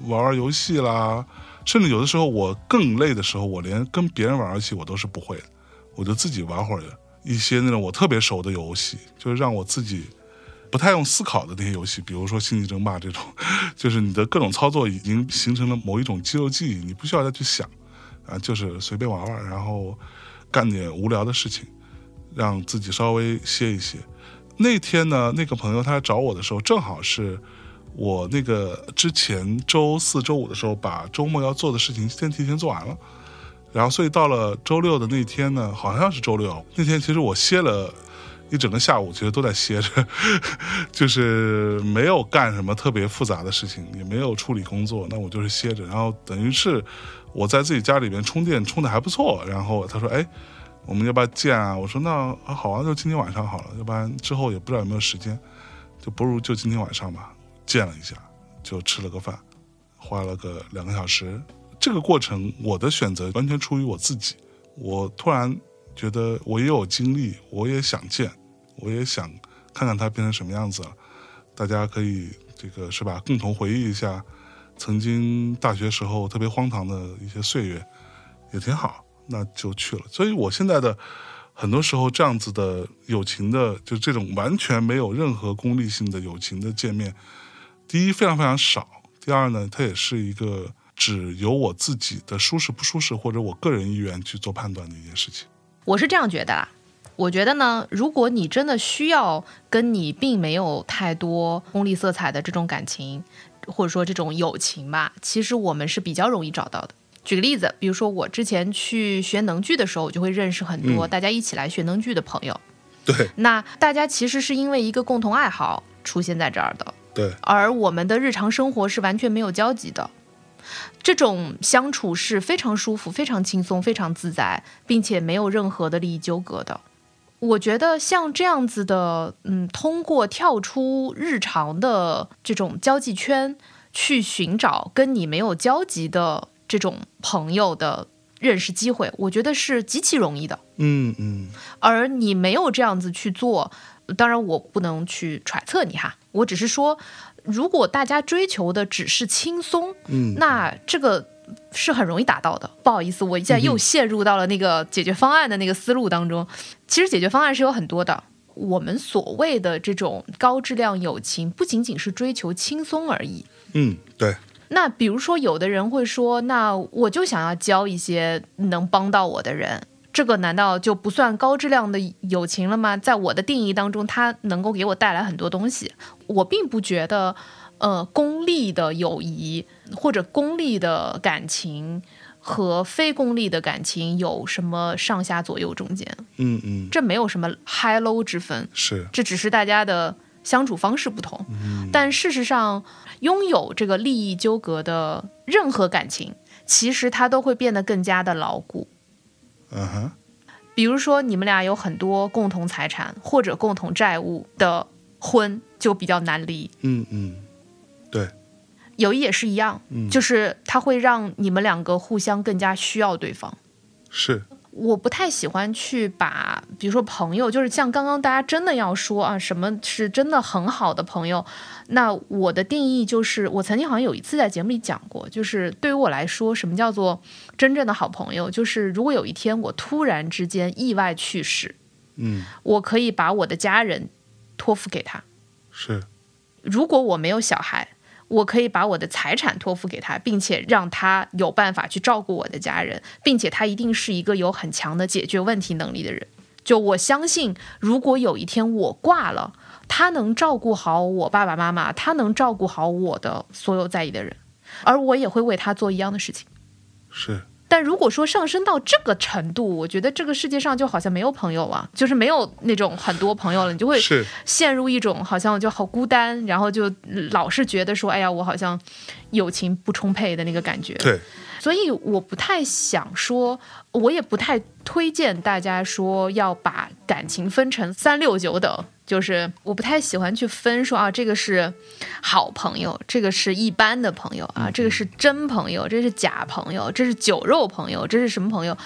玩玩游戏啦。甚至有的时候我更累的时候，我连跟别人玩游戏我都是不会的，我就自己玩会儿一些那种我特别熟的游戏，就是让我自己不太用思考的那些游戏，比如说《星际争霸》这种，<laughs> 就是你的各种操作已经形成了某一种肌肉记忆，你不需要再去想，啊，就是随便玩玩，然后干点无聊的事情，让自己稍微歇一歇。那天呢，那个朋友他来找我的时候，正好是我那个之前周四周五的时候把周末要做的事情先提前做完了，然后所以到了周六的那天呢，好像是周六那天，其实我歇了一整个下午，其实都在歇着，<laughs> 就是没有干什么特别复杂的事情，也没有处理工作，那我就是歇着，然后等于是我在自己家里面充电充的还不错，然后他说，哎。我们要不要见啊？我说那好啊，就今天晚上好了，要不然之后也不知道有没有时间，就不如就今天晚上吧。见了一下，就吃了个饭，花了个两个小时。这个过程，我的选择完全出于我自己。我突然觉得我也有精力，我也想见，我也想看看他变成什么样子了。大家可以这个是吧，共同回忆一下曾经大学时候特别荒唐的一些岁月，也挺好。那就去了。所以我现在的很多时候这样子的友情的，就这种完全没有任何功利性的友情的见面，第一非常非常少，第二呢，它也是一个只由我自己的舒适不舒适或者我个人意愿去做判断的一件事情。我是这样觉得啦。我觉得呢，如果你真的需要跟你并没有太多功利色彩的这种感情，或者说这种友情吧，其实我们是比较容易找到的。举个例子，比如说我之前去学能剧的时候，我就会认识很多大家一起来学能剧的朋友。对那大家其实是因为一个共同爱好出现在这儿的，对，而我们的日常生活是完全没有交集的。这种相处是非常舒服、非常轻松、非常自在，并且没有任何的利益纠葛的。我觉得像这样子的，嗯，通过跳出日常的这种交际圈，去寻找跟你没有交集的这种朋友的认识机会，我觉得是极其容易的。嗯嗯，而你没有这样子去做，当然我不能去揣测你哈，我只是说，如果大家追求的只是轻松，嗯那这个是很容易达到的。不好意思，我一下又陷入到了那个解决方案的那个思路当中。其实解决方案是有很多的。我们所谓的这种高质量友情，不仅仅是追求轻松而已。嗯，对，那比如说，有的人会说，那我就想要交一些能帮到我的人，这个难道就不算高质量的友情了吗？在我的定义当中，它能够给我带来很多东西。我并不觉得，呃，功利的友谊或者功利的感情和非功利的感情有什么上下左右中间，嗯嗯，这没有什么 high low 之分。是，这只是大家的相处方式不同。但事实上，拥有这个利益纠葛的任何感情，其实它都会变得更加的牢固。嗯哼，比如说，你们俩有很多共同财产或者共同债务的婚，就比较难离。嗯嗯，对，友谊也是一样，就是它会让你们两个互相更加需要对方。是，我不太喜欢去把，比如说朋友，就是像刚刚大家真的要说啊，什么是真的很好的朋友？那我的定义就是，我曾经好像有一次在节目里讲过，就是对于我来说，什么叫做真正的好朋友？就是如果有一天我突然之间意外去世，嗯我可以把我的家人托付给他；是，如果我没有小孩，我可以把我的财产托付给他，并且让他有办法去照顾我的家人，并且他一定是一个有很强的解决问题能力的人。就我相信，如果有一天我挂了，他能照顾好我爸爸妈妈，他能照顾好我的所有在意的人，而我也会为他做一样的事情。是，但如果说上升到这个程度，我觉得这个世界上就好像没有朋友啊，就是没有那种很多朋友了，你就会，陷入一种好像就好孤单，然后就老是觉得说，哎呀，我好像友情不充沛的那个感觉。对，所以我不太想说，我也不太推荐大家说要把感情分成三六九等，就是我不太喜欢去分说啊，这个是好朋友，这个是一般的朋友啊，这个是真朋友，这是假朋友，这是酒肉朋友，这是什么朋友？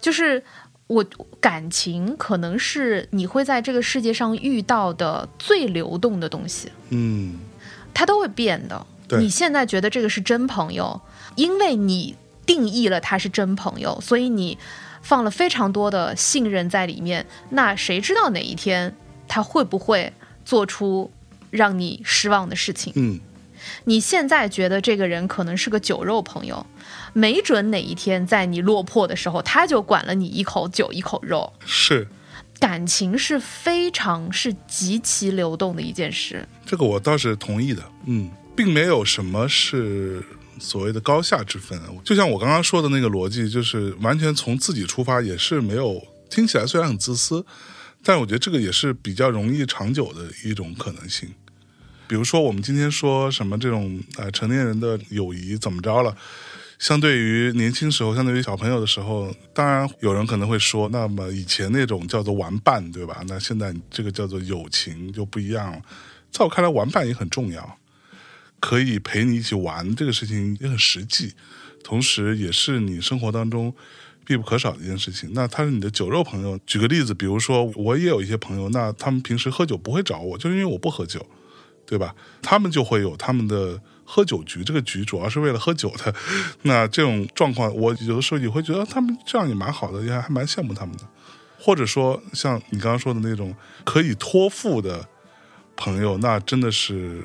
就是我感情可能是你会在这个世界上遇到的最流动的东西。嗯它都会变的。对你现在觉得这个是真朋友，因为你定义了他是真朋友，所以你放了非常多的信任在里面。那谁知道哪一天他会不会做出让你失望的事情？嗯你现在觉得这个人可能是个酒肉朋友，没准哪一天在你落魄的时候，他就管了你一口酒一口肉。是感情是非常是极其流动的一件事。这个我倒是同意的，嗯，并没有什么是所谓的高下之分。就像我刚刚说的那个逻辑，就是完全从自己出发，也是没有听起来虽然很自私，但我觉得这个也是比较容易长久的一种可能性。比如说，我们今天说什么这种呃成年人的友谊怎么着了？相对于年轻时候，相对于小朋友的时候，当然有人可能会说，那么以前那种叫做玩伴，对吧？那现在这个叫做友情就不一样了。在我看来，玩伴也很重要，可以陪你一起玩这个事情也很实际，同时也是你生活当中必不可少的一件事情。那他是你的酒肉朋友。举个例子，比如说我也有一些朋友，那他们平时喝酒不会找我，就是因为我不喝酒，对吧？他们就会有他们的喝酒局，这个局主要是为了喝酒的。那这种状况，我有的时候也会觉得他们这样也蛮好的，也还蛮羡慕他们的。或者说，像你刚刚说的那种可以托付的朋友，那真的是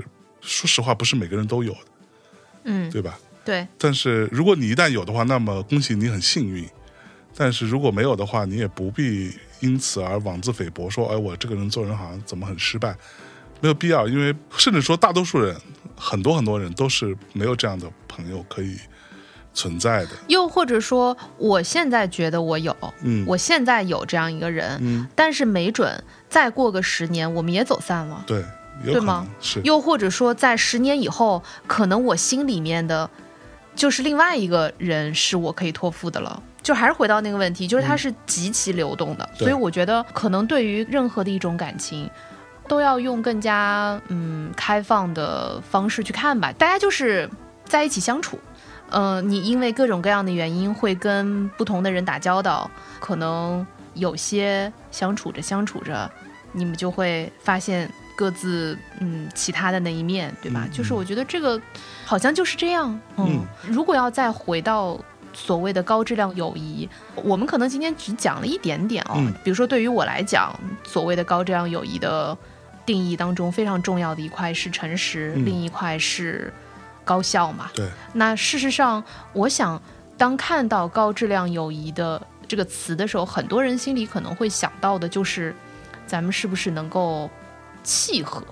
说实话，不是每个人都有的，嗯，对吧？对，但是如果你一旦有的话，那么恭喜你很幸运。但是如果没有的话，你也不必因此而妄自菲薄，说哎，我这个人做人好像怎么很失败，没有必要。因为甚至说大多数人，很多很多人都是没有这样的朋友可以存在的。又或者说，我现在觉得我有，嗯我现在有这样一个人，嗯，但是没准再过个十年，我们也走散了。对，对吗？是。又或者说，在十年以后，可能我心里面的，就是另外一个人是我可以托付的了。就还是回到那个问题，就是它是极其流动的，对。所以我觉得可能对于任何的一种感情，都要用更加嗯开放的方式去看吧。大家就是在一起相处，呃，你因为各种各样的原因会跟不同的人打交道，可能有些相处着相处着，你们就会发现各自嗯其他的那一面，对吧？嗯就是我觉得这个好像就是这样。嗯如果要再回到所谓的高质量友谊，我们可能今天只讲了一点点哦。嗯比如说对于我来讲，所谓的高质量友谊的定义当中非常重要的一块是诚实，嗯另一块是高效嘛。对，那事实上，我想，当看到高质量友谊的这个词的时候，很多人心里可能会想到的就是，咱们是不是能够契合？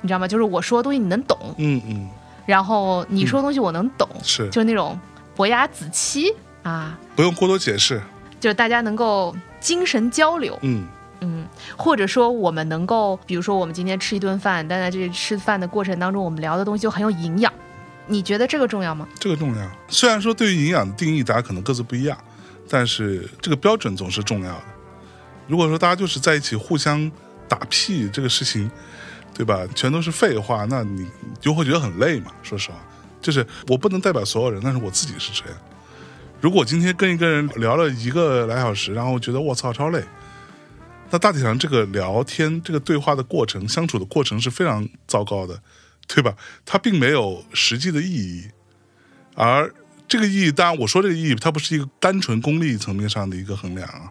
你知道吗？就是我说的东西你能懂，嗯嗯，然后你说的东西我能懂，是就是那种伯牙子期啊，不用过多解释。就是大家能够精神交流，嗯嗯，或者说我们能够，比如说我们今天吃一顿饭，但在这吃饭的过程当中，我们聊的东西就很有营养。你觉得这个重要吗？这个重要。虽然说对于营养的定义，大家可能各自不一样，但是这个标准总是重要的。如果说大家就是在一起互相打屁这个事情，对吧？全都是废话，那你就会觉得很累嘛。说实话，就是我不能代表所有人，但是我自己是这样。如果今天跟一个人聊了一个来小时，然后觉得我操超累，那大体上这个聊天、这个对话的过程、相处的过程是非常糟糕的，对吧？它并没有实际的意义，而这个意义，当然我说这个意义，它不是一个单纯功利层面上的一个衡量啊。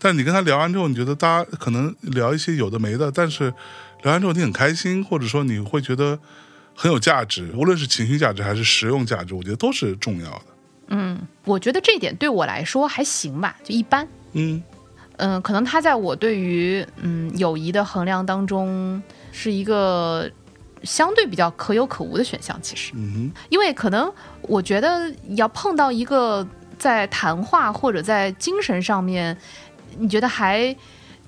但你跟他聊完之后，你觉得大家可能聊一些有的没的，但是聊完之后你很开心，或者说你会觉得很有价值，无论是情绪价值还是实用价值，我觉得都是重要的。嗯，我觉得这一点对我来说还行吧，就一般。嗯嗯，可能他在我对于嗯友谊的衡量当中是一个相对比较可有可无的选项。其实，嗯因为可能我觉得要碰到一个在谈话或者在精神上面，你觉得还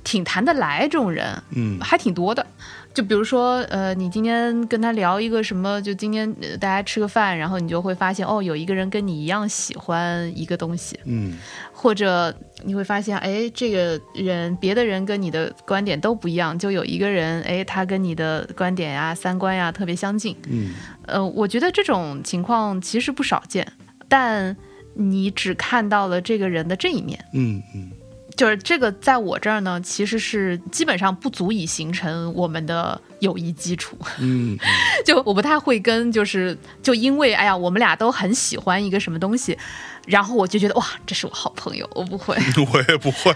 挺谈得来这种人，嗯。还挺多的。就比如说，呃，你今天跟他聊一个什么，就今天、呃大家吃个饭，然后你就会发现，哦，有一个人跟你一样喜欢一个东西，嗯。或者你会发现，哎，这个人别的人跟你的观点都不一样，就有一个人，哎，他跟你的观点呀、三观呀特别相近。嗯。呃，我觉得这种情况其实不少见，但你只看到了这个人的这一面，嗯嗯就是这个在我这儿呢，其实是基本上不足以形成我们的友谊基础。<laughs> 嗯，就我不太会跟，就是就因为哎呀，我们俩都很喜欢一个什么东西，然后我就觉得哇，这是我好朋友，我不会。<laughs> 我也不会，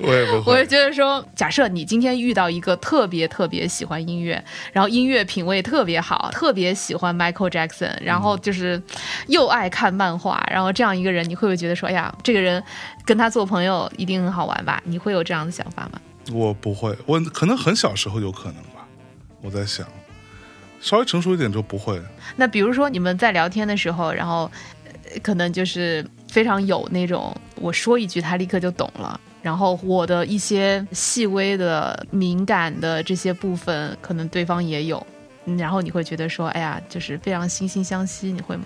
我也不会 <laughs> 我就。觉得说，假设你今天遇到一个特别特别喜欢音乐，然后音乐品味特别好，特别喜欢 Michael Jackson，然后就是又爱看漫画，然后这样一个人，你会不会觉得说，哎呀，这个人跟他做朋友一定很好玩吧？你会有这样的想法吗？我不会，我可能很小时候有可能吧。我在想，稍微成熟一点就不会。那比如说你们在聊天的时候，然后呃可能就是非常有那种，我说一句他立刻就懂了。然后我的一些细微的、敏感的这些部分，可能对方也有，嗯然后你会觉得说，哎呀，就是非常惺惺相惜，你会吗？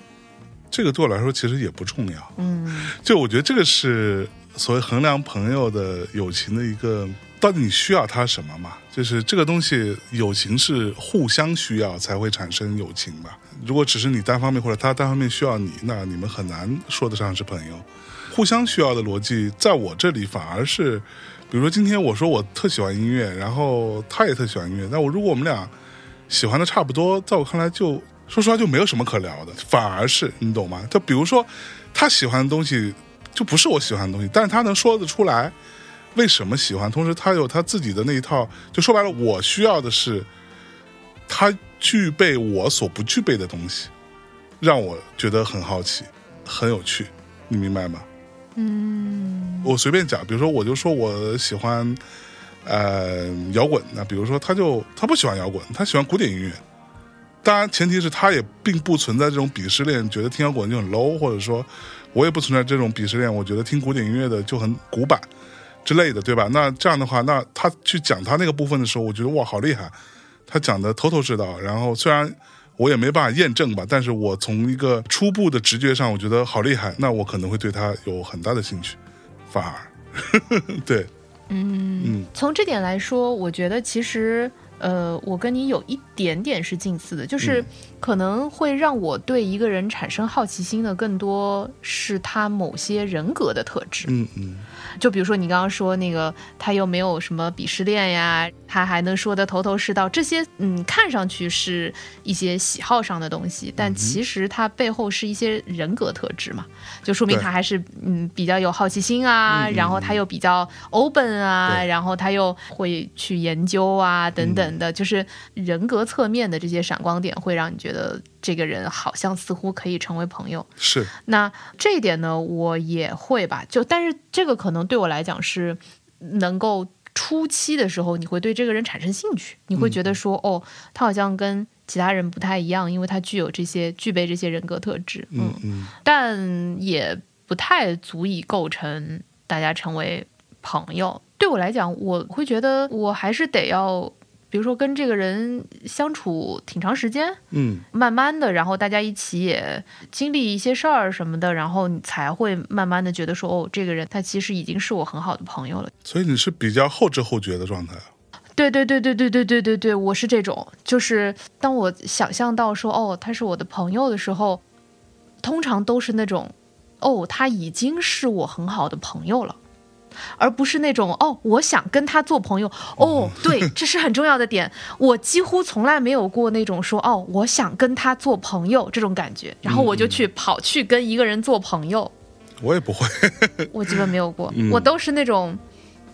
这个对我来说其实也不重要。嗯就我觉得这个是所谓衡量朋友的友情的一个，到底你需要他什么嘛？就是这个东西，友情是互相需要才会产生友情吧。如果只是你单方面或者他单方面需要你，那你们很难说得上是朋友。互相需要的逻辑，在我这里反而是，比如说今天我说我特喜欢音乐，然后他也特喜欢音乐，那我如果我们俩喜欢的差不多，在我看来就说实话就没有什么可聊的，反而是你懂吗？就比如说他喜欢的东西就不是我喜欢的东西，但是他能说得出来为什么喜欢，同时他有他自己的那一套，就说白了，我需要的是他具备我所不具备的东西，让我觉得很好奇，很有趣，你明白吗？嗯我随便讲，比如说我就说我喜欢呃摇滚，那比如说他就他不喜欢摇滚，他喜欢古典音乐。当然，前提是他也并不存在这种鄙视链，觉得听摇滚就很 low，或者说我也不存在这种鄙视链，我觉得听古典音乐的就很古板之类的，对吧？那这样的话，那他去讲他那个部分的时候，我觉得哇，好厉害，他讲的头头是道。然后虽然我也没办法验证吧，但是我从一个初步的直觉上，我觉得好厉害，那我可能会对他有很大的兴趣，反而 <laughs> 对，嗯嗯从这点来说，我觉得其实。呃，我跟你有一点点是近似的，就是嗯可能会让我对一个人产生好奇心的，更多是他某些人格的特质。嗯嗯就比如说你刚刚说那个，他又没有什么鄙视链呀，他还能说得头头是道，这些嗯，看上去是一些喜好上的东西，但其实它背后是一些人格特质嘛，就说明他还是嗯比较有好奇心啊，然后他又比较 open 啊，然后他又会去研究啊等等的，就是人格侧面的这些闪光点，会让你觉得这个人好像似乎可以成为朋友。是那这一点呢，我也会吧，就但是这个可能对我来讲是能够初期的时候，你会对这个人产生兴趣，你会觉得说，哦，他好像跟其他人不太一样，因为他具有这些具备这些人格特质，嗯嗯但也不太足以构成大家成为朋友。对我来讲，我会觉得我还是得要，比如说跟这个人相处挺长时间，嗯慢慢的，然后大家一起也经历一些事儿什么的，然后你才会慢慢的觉得说，哦，这个人他其实已经是我很好的朋友了。所以你是比较后知后觉的状态。对对对对对对对对对，我是这种，就是当我想象到说，哦，他是我的朋友的时候，通常都是那种，哦，他已经是我很好的朋友了。而不是那种哦，我想跟他做朋友哦，<laughs> 对，这是很重要的点。我几乎从来没有过那种说哦，我想跟他做朋友这种感觉，然后我就去跑去跟一个人做朋友，我也不会，<laughs> 我基本没有过，嗯。我都是那种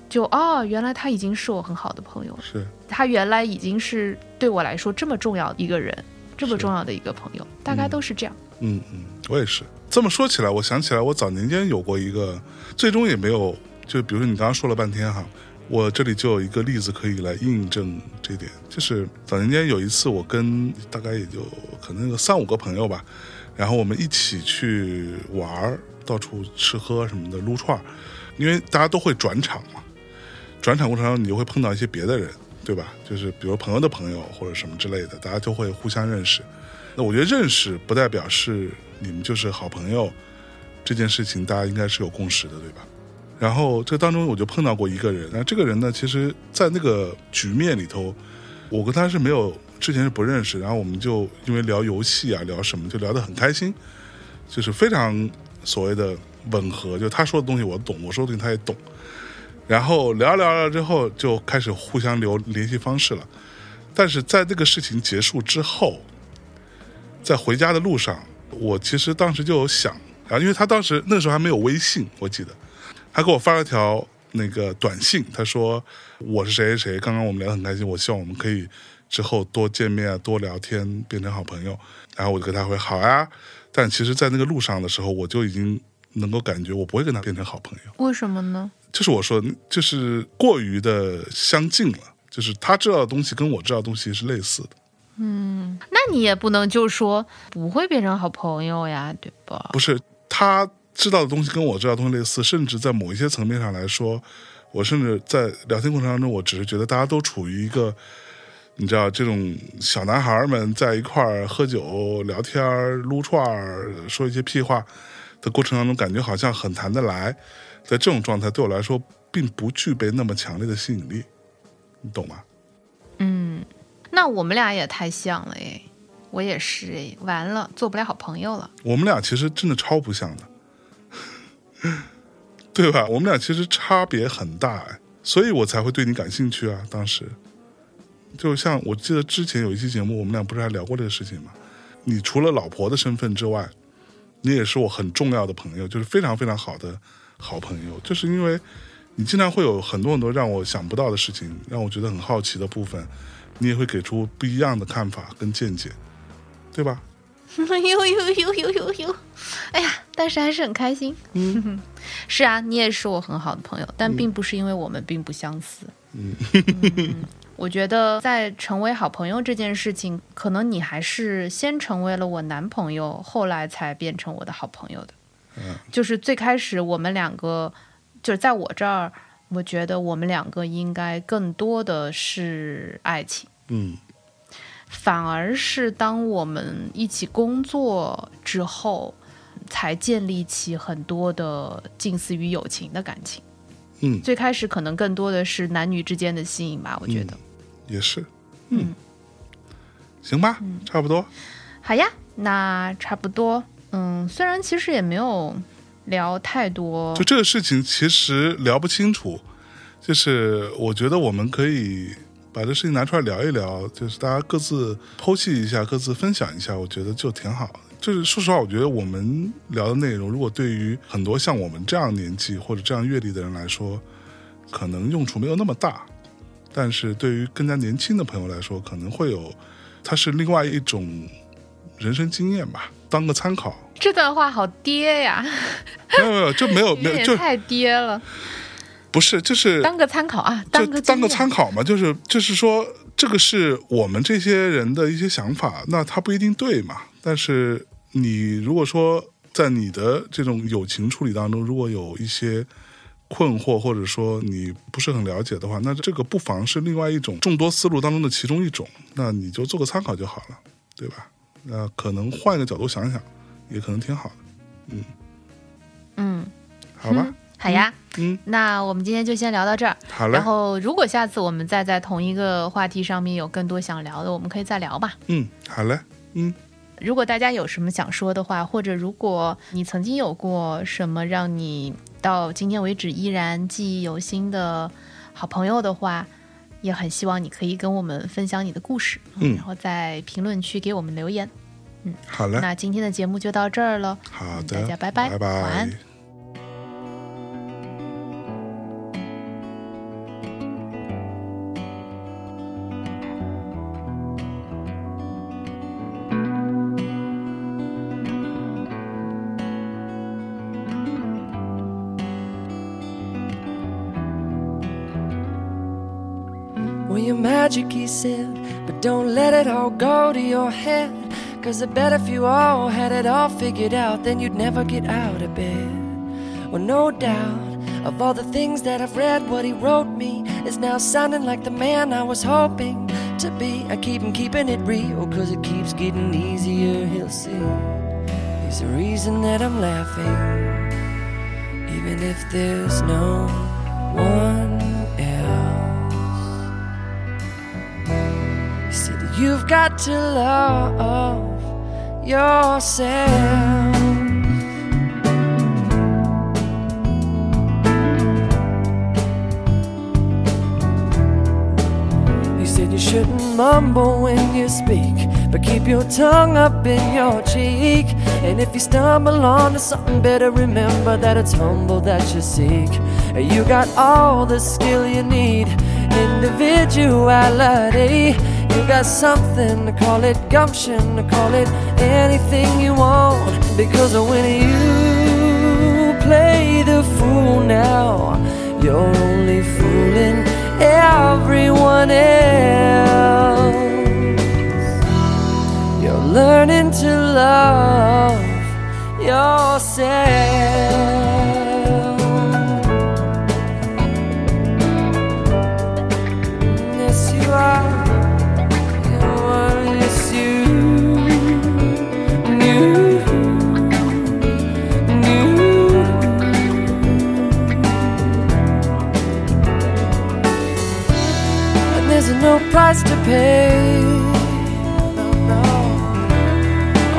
就哦，原来他已经是我很好的朋友了。是。他原来已经是对我来说这么重要一个人，这么重要的一个朋友，大概都是这样。嗯嗯，我也是。这么说起来，我想起来，我早年间有过一个，最终也没有，就比如说你刚刚说了半天哈，我这里就有一个例子可以来印证这点，就是早年间有一次，我跟大概也就可能有三五个朋友吧，然后我们一起去玩，到处吃喝什么的，撸串，因为大家都会转场嘛，转场过程中你就会碰到一些别的人，对吧？就是比如朋友的朋友或者什么之类的，大家就会互相认识。那我觉得认识不代表是你们就是好朋友，这件事情大家应该是有共识的，对吧？然后这当中我就碰到过一个人，那这个人呢，其实，在那个局面里头，我跟他是没有之前是不认识，然后我们就因为聊游戏啊，聊什么就聊得很开心，就是非常所谓的吻合，就他说的东西我懂，我说的东西他也懂。然后聊着聊着之后，就开始互相留联系方式了。但是在那个事情结束之后，在回家的路上，我其实当时就有想，然后因为他当时那时候还没有微信，我记得，他给我发了条那个短信，他说我是谁谁谁，刚刚我们聊得很开心，我希望我们可以之后多见面啊，多聊天，变成好朋友。然后我就跟他回好呀，但其实，在那个路上的时候，我就已经能够感觉我不会跟他变成好朋友。为什么呢？就是我说，就是过于的相近了，就是他知道的东西跟我知道的东西是类似的。嗯那你也不能就说不会变成好朋友呀，对吧？不是他知道的东西跟我知道的东西类似，甚至在某一些层面上来说，我甚至在聊天过程当中，我只是觉得大家都处于一个，你知道这种小男孩们在一块儿喝酒、聊天、撸串儿、说一些屁话的过程当中，感觉好像很谈得来，在这种状态对我来说，并不具备那么强烈的吸引力，你懂吗？嗯那我们俩也太像了哎，我也是哎，完了，做不了好朋友了。我们俩其实真的超不像的，<laughs> 对吧？我们俩其实差别很大，所以我才会对你感兴趣啊。当时，就像我记得之前有一期节目，我们俩不是还聊过这个事情吗？你除了老婆的身份之外，你也是我很重要的朋友，就是非常非常好的好朋友，就是因为你经常会有很多很多让我想不到的事情，让我觉得很好奇的部分，你也会给出不一样的看法跟见解，对吧？呦呦呦呦呦呦！哎呀，但是还是很开心。嗯，<laughs> 是啊，你也是我很好的朋友，但并不是因为我们并不相似。嗯，我觉得在成为好朋友这件事情，可能你还是先成为了我男朋友，后来才变成我的好朋友的。嗯，就是最开始我们两个，就是在我这儿，我觉得我们两个应该更多的是爱情。嗯反而是当我们一起工作之后，才建立起很多的近似于友情的感情。嗯，最开始可能更多的是男女之间的吸引吧，我觉得。也是，嗯，行吧，差不多。好呀，那差不多。嗯，虽然其实也没有聊太多就，这个事情其实聊不清楚，就是我觉得我们可以把这事情拿出来聊一聊，就是大家各自剖析一下，各自分享一下，我觉得就挺好的。就是说实话，我觉得我们聊的内容，如果对于很多像我们这样年纪或者这样阅历的人来说，可能用处没有那么大，但是对于更加年轻的朋友来说，可能会有，它是另外一种人生经验吧，当个参考。这段话好爹呀，没有没有，就没有没有 <laughs> 就太爹了。不是就是当个参考啊，当个当个参考嘛，就是就是说，这个是我们这些人的一些想法，那他不一定对嘛。但是你如果说在你的这种友情处理当中，如果有一些困惑，或者说你不是很了解的话，那这个不妨是另外一种众多思路当中的其中一种，那你就做个参考就好了，对吧？那可能换一个角度想想，也可能挺好的，嗯，好吧？好呀。嗯，那我们今天就先聊到这儿。好嘞。然，后，如果下次我们再在同一个话题上面有更多想聊的，我们可以再聊吧。嗯，好嘞，嗯。如果大家有什么想说的话，或者如果你曾经有过什么让你到今天为止依然记忆犹新的好朋友的话，也很希望你可以跟我们分享你的故事，嗯。然后在评论区给我们留言。嗯好嘞，那今天的节目就到这儿了，好的，大家拜拜拜。晚安 magic, he said, but don't let it all go to your head. Cause I bet if you all had it all figured out, then you'd never get out of bed. Well, no doubt, of all the things that I've read, what he wrote me is now sounding like the man I was hoping to be. I keep him keeping it real, cause it keeps getting easier, he'll see. There's a reason that I'm laughing, even if there's no one You've got to love yourself. He said, You shouldn't mumble when you speak, but keep your tongue up in your cheek. And if you stumble onto something better, remember that it's humble that you seek. You got all the skill you need, individuality. You got something to call it gumption, to call it anything you want. Because when you play the fool now, you're only fooling everyone else. You're learning to love yourself. no price to pay. No, no.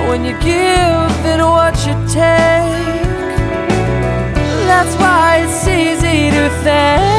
When you give, then what you take. That's why it's easy to thank.